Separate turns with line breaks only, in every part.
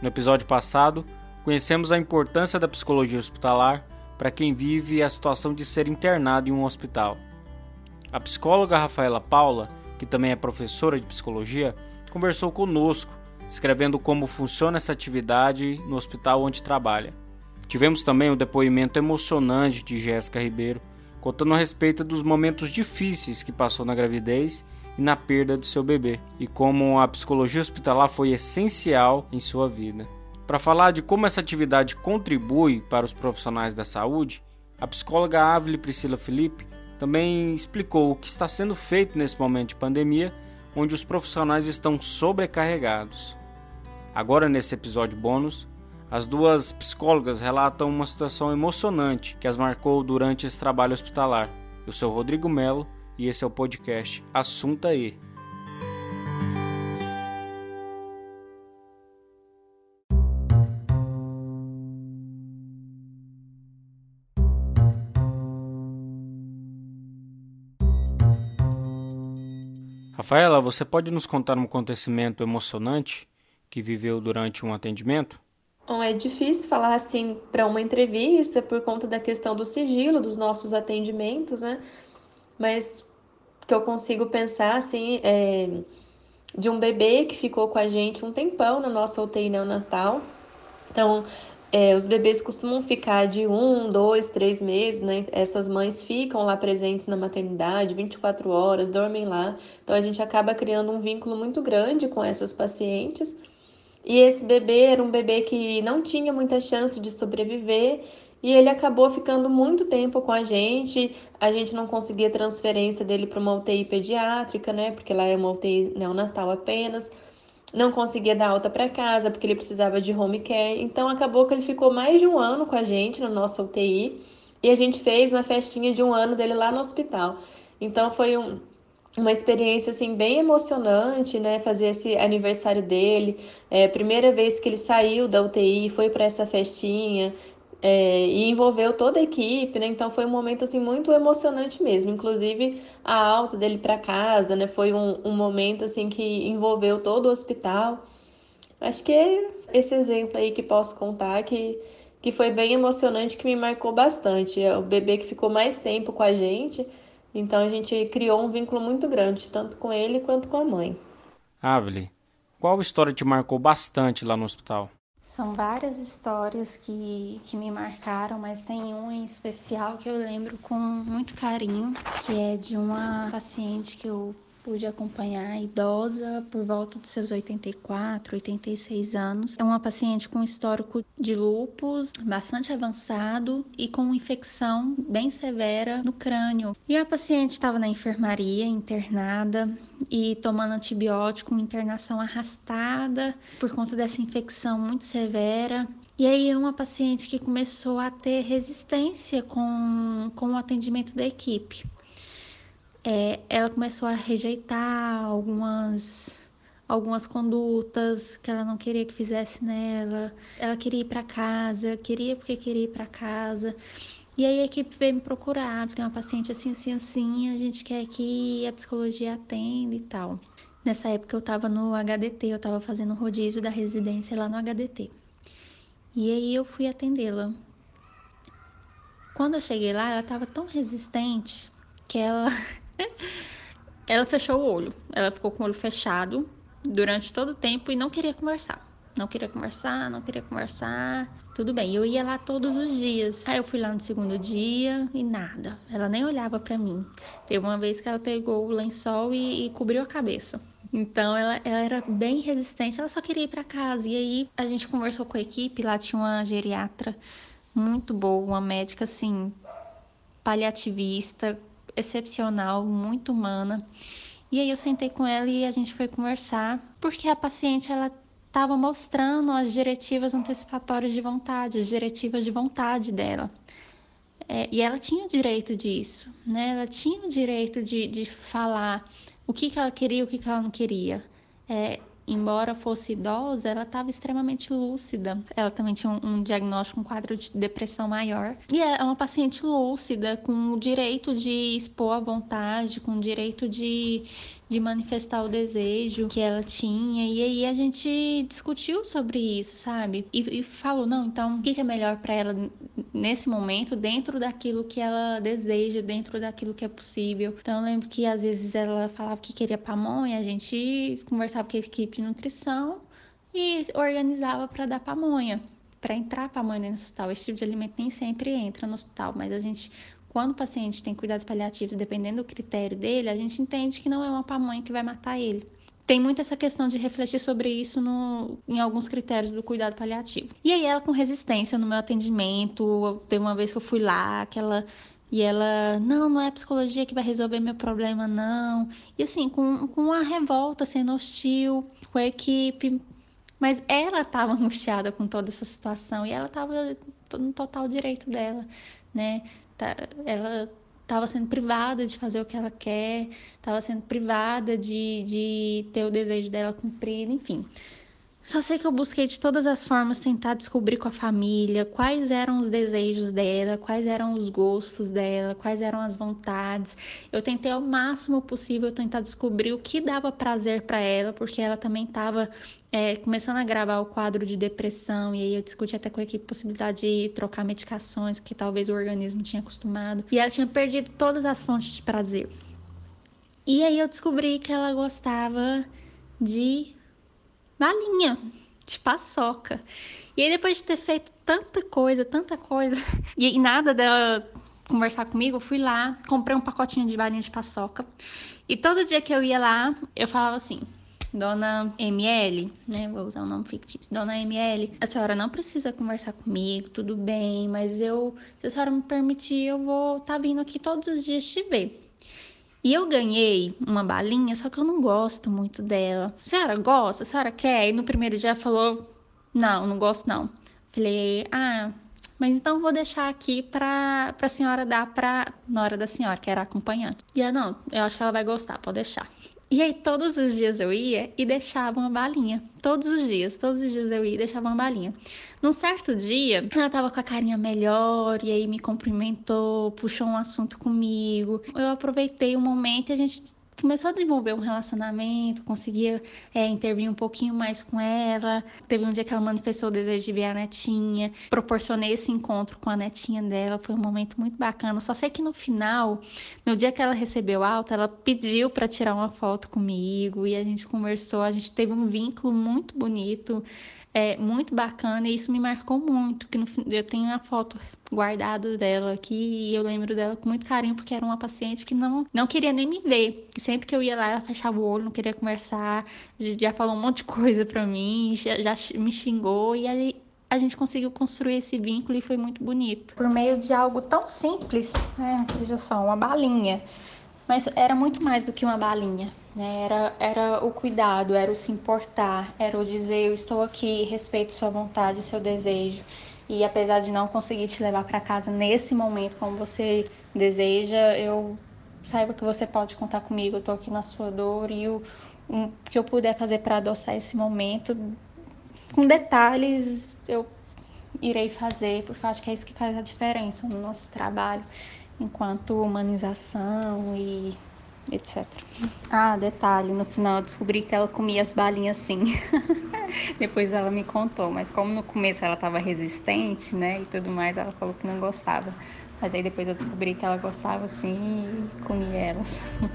No episódio passado, conhecemos a importância da psicologia hospitalar para quem vive a situação de ser internado em um hospital. A psicóloga Rafaela Paula, que também é professora de psicologia, conversou conosco, descrevendo como funciona essa atividade no hospital onde trabalha. Tivemos também o um depoimento emocionante de Jéssica Ribeiro, contando a respeito dos momentos difíceis que passou na gravidez e na perda do seu bebê, e como a psicologia hospitalar foi essencial em sua vida. Para falar de como essa atividade contribui para os profissionais da saúde, a psicóloga Ávila Priscila Felipe também explicou o que está sendo feito nesse momento de pandemia, onde os profissionais estão sobrecarregados. Agora, nesse episódio bônus, as duas psicólogas relatam uma situação emocionante que as marcou durante esse trabalho hospitalar. Eu sou Rodrigo Melo e esse é o podcast Assunta E. Rafaela, você pode nos contar um acontecimento emocionante que viveu durante um atendimento?
Bom, é difícil falar assim para uma entrevista por conta da questão do sigilo dos nossos atendimentos, né? Mas que eu consigo pensar assim é de um bebê que ficou com a gente um tempão na nossa UTI neonatal. Então, é, os bebês costumam ficar de um, dois, três meses, né? Essas mães ficam lá presentes na maternidade 24 horas, dormem lá. Então a gente acaba criando um vínculo muito grande com essas pacientes. E esse bebê era um bebê que não tinha muita chance de sobreviver e ele acabou ficando muito tempo com a gente. A gente não conseguia transferência dele para uma UTI pediátrica, né? Porque lá é uma UTI neonatal apenas. Não conseguia dar alta para casa porque ele precisava de home care. Então acabou que ele ficou mais de um ano com a gente na nossa UTI e a gente fez uma festinha de um ano dele lá no hospital. Então foi um, uma experiência assim bem emocionante, né? Fazer esse aniversário dele, é, primeira vez que ele saiu da UTI, foi para essa festinha é, e envolveu toda a equipe, né? Então foi um momento assim muito emocionante mesmo. Inclusive a alta dele para casa, né? Foi um, um momento assim que envolveu todo o hospital. Acho que é esse exemplo aí que posso contar que que foi bem emocionante, que me marcou bastante. É o bebê que ficou mais tempo com a gente então a gente criou um vínculo muito grande, tanto com ele quanto com a mãe.
Aveli, qual história te marcou bastante lá no hospital?
São várias histórias que, que me marcaram, mas tem uma em especial que eu lembro com muito carinho, que é de uma paciente que eu pude acompanhar idosa por volta dos seus 84, 86 anos. É uma paciente com histórico de lúpus bastante avançado e com infecção bem severa no crânio. E a paciente estava na enfermaria, internada e tomando antibiótico, internação arrastada por conta dessa infecção muito severa. E aí, uma paciente que começou a ter resistência com, com o atendimento da equipe é, ela começou a rejeitar algumas algumas condutas que ela não queria que fizesse nela. Ela queria ir para casa, queria porque queria ir para casa. E aí a equipe veio me procurar, tem uma paciente assim, assim, assim, a gente quer que a psicologia atenda e tal. Nessa época eu estava no HDT, eu estava fazendo rodízio da residência lá no HDT. E aí eu fui atendê-la. Quando eu cheguei lá, ela estava tão resistente que ela ela fechou o olho. Ela ficou com o olho fechado durante todo o tempo e não queria conversar. Não queria conversar, não queria conversar. Tudo bem, eu ia lá todos os dias. Aí eu fui lá no segundo dia e nada. Ela nem olhava para mim. Teve uma vez que ela pegou o lençol e, e cobriu a cabeça. Então ela, ela, era bem resistente, ela só queria ir para casa. E aí a gente conversou com a equipe, lá tinha uma geriatra muito boa, uma médica assim, paliativista, excepcional, muito humana. E aí eu sentei com ela e a gente foi conversar, porque a paciente ela estava mostrando as diretivas antecipatórias de vontade, as diretivas de vontade dela. É, e ela tinha o direito disso, né? Ela tinha o direito de, de falar o que, que ela queria o que, que ela não queria. É, embora fosse idosa, ela estava extremamente lúcida. Ela também tinha um, um, diagnóstico, um quadro de depressão maior. E é uma paciente lúcida, com o direito de expor à vontade, com o direito de, de manifestar o desejo que ela tinha. E aí a gente discutiu sobre isso, sabe? E, e falou: não, então o que é melhor para ela nesse momento, dentro daquilo que ela deseja, dentro daquilo que é possível. Então eu lembro que às vezes ela falava que queria pamonha, a gente conversava com a equipe de nutrição e organizava para dar pamonha. Para entrar pamonha no hospital, esse tipo de alimento nem sempre entra no hospital, mas a gente quando o paciente tem cuidados paliativos, dependendo do critério dele, a gente entende que não é uma pamonha que vai matar ele. Tem muito essa questão de refletir sobre isso no, em alguns critérios do cuidado paliativo. E aí ela com resistência no meu atendimento, tem uma vez que eu fui lá, aquela e ela, não, não é a psicologia que vai resolver meu problema, não. E assim, com, com uma revolta, sendo hostil com a equipe. Mas ela estava angustiada com toda essa situação e ela estava no total direito dela, né? Tá, ela estava sendo privada de fazer o que ela quer, estava sendo privada de, de ter o desejo dela cumprido, enfim. Só sei que eu busquei de todas as formas tentar descobrir com a família quais eram os desejos dela, quais eram os gostos dela, quais eram as vontades. Eu tentei ao máximo possível tentar descobrir o que dava prazer para ela, porque ela também estava é, começando a gravar o quadro de depressão, e aí eu discuti até com a equipe a possibilidade de trocar medicações que talvez o organismo tinha acostumado. E ela tinha perdido todas as fontes de prazer. E aí eu descobri que ela gostava de balinha de paçoca. E aí, depois de ter feito tanta coisa, tanta coisa, e, nada dela conversar comigo, eu fui lá, comprei um pacotinho de balinha de paçoca. E todo dia que eu ia lá, eu falava assim: Dona ML, né? Vou usar um nome fictício. Dona ML, a senhora não precisa conversar comigo, tudo bem, mas eu, se a senhora me permitir, eu vou estar tá vindo aqui todos os dias te ver. E eu ganhei uma balinha, só que eu não gosto muito dela. A senhora gosta? A senhora quer? E no primeiro dia falou: Não, não gosto não. Falei: Ah, mas então vou deixar aqui para a senhora dar para na hora da senhora, que era acompanhante. E ela: Não, eu acho que ela vai gostar, pode deixar. E aí todos os dias eu ia e deixava uma balinha. Todos os dias, todos os dias eu ia e deixava uma balinha. Num certo dia, ela tava com a carinha melhor e aí me cumprimentou, puxou um assunto comigo. Eu aproveitei o momento e a gente começou a desenvolver um relacionamento, conseguia é, intervir um pouquinho mais com ela. Teve um dia que ela manifestou o desejo de ver a netinha, proporcionei esse encontro com a netinha dela, foi um momento muito bacana. Só sei que no final, no dia que ela recebeu alta, ela pediu para tirar uma foto comigo e a gente conversou, a gente teve um vínculo muito bonito é muito bacana e isso me marcou muito, que no, eu tenho uma foto guardada dela aqui e eu lembro dela com muito carinho porque era uma paciente que não, não queria nem me ver. Sempre que eu ia lá, ela fechava o olho, não queria conversar, já falou um monte de coisa pra mim, já, já me xingou e aí a gente conseguiu construir esse vínculo e foi muito bonito. Por meio de algo tão simples, né? Veja só, uma balinha. Mas era muito mais do que uma balinha, né? Era, era o cuidado, era o se importar, era o dizer eu estou aqui, respeito sua vontade, seu desejo. E apesar de não conseguir te levar para casa nesse momento como você deseja, eu saiba que você pode contar comigo, eu tô aqui na sua dor e o um, que eu puder fazer para adoçar esse momento com detalhes eu irei fazer, porque eu acho que é isso que faz a diferença no nosso trabalho enquanto humanização e etc. Ah, detalhe, no final eu descobri que ela comia as balinhas sim. Depois ela me contou, mas como no começo ela estava resistente, né, e tudo mais, ela falou que não gostava. Mas aí depois eu descobri que ela gostava sim e comia elas.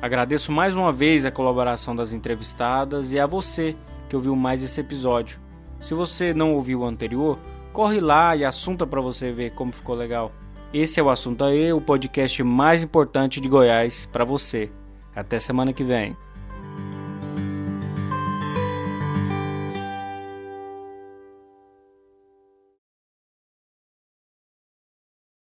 Agradeço mais uma vez a colaboração das entrevistadas e a você que ouviu mais esse episódio. Se você não ouviu o anterior, corre lá e assunta para você ver como ficou legal. Esse é o Assunto Aí, o podcast mais importante de Goiás para você. Até semana que vem.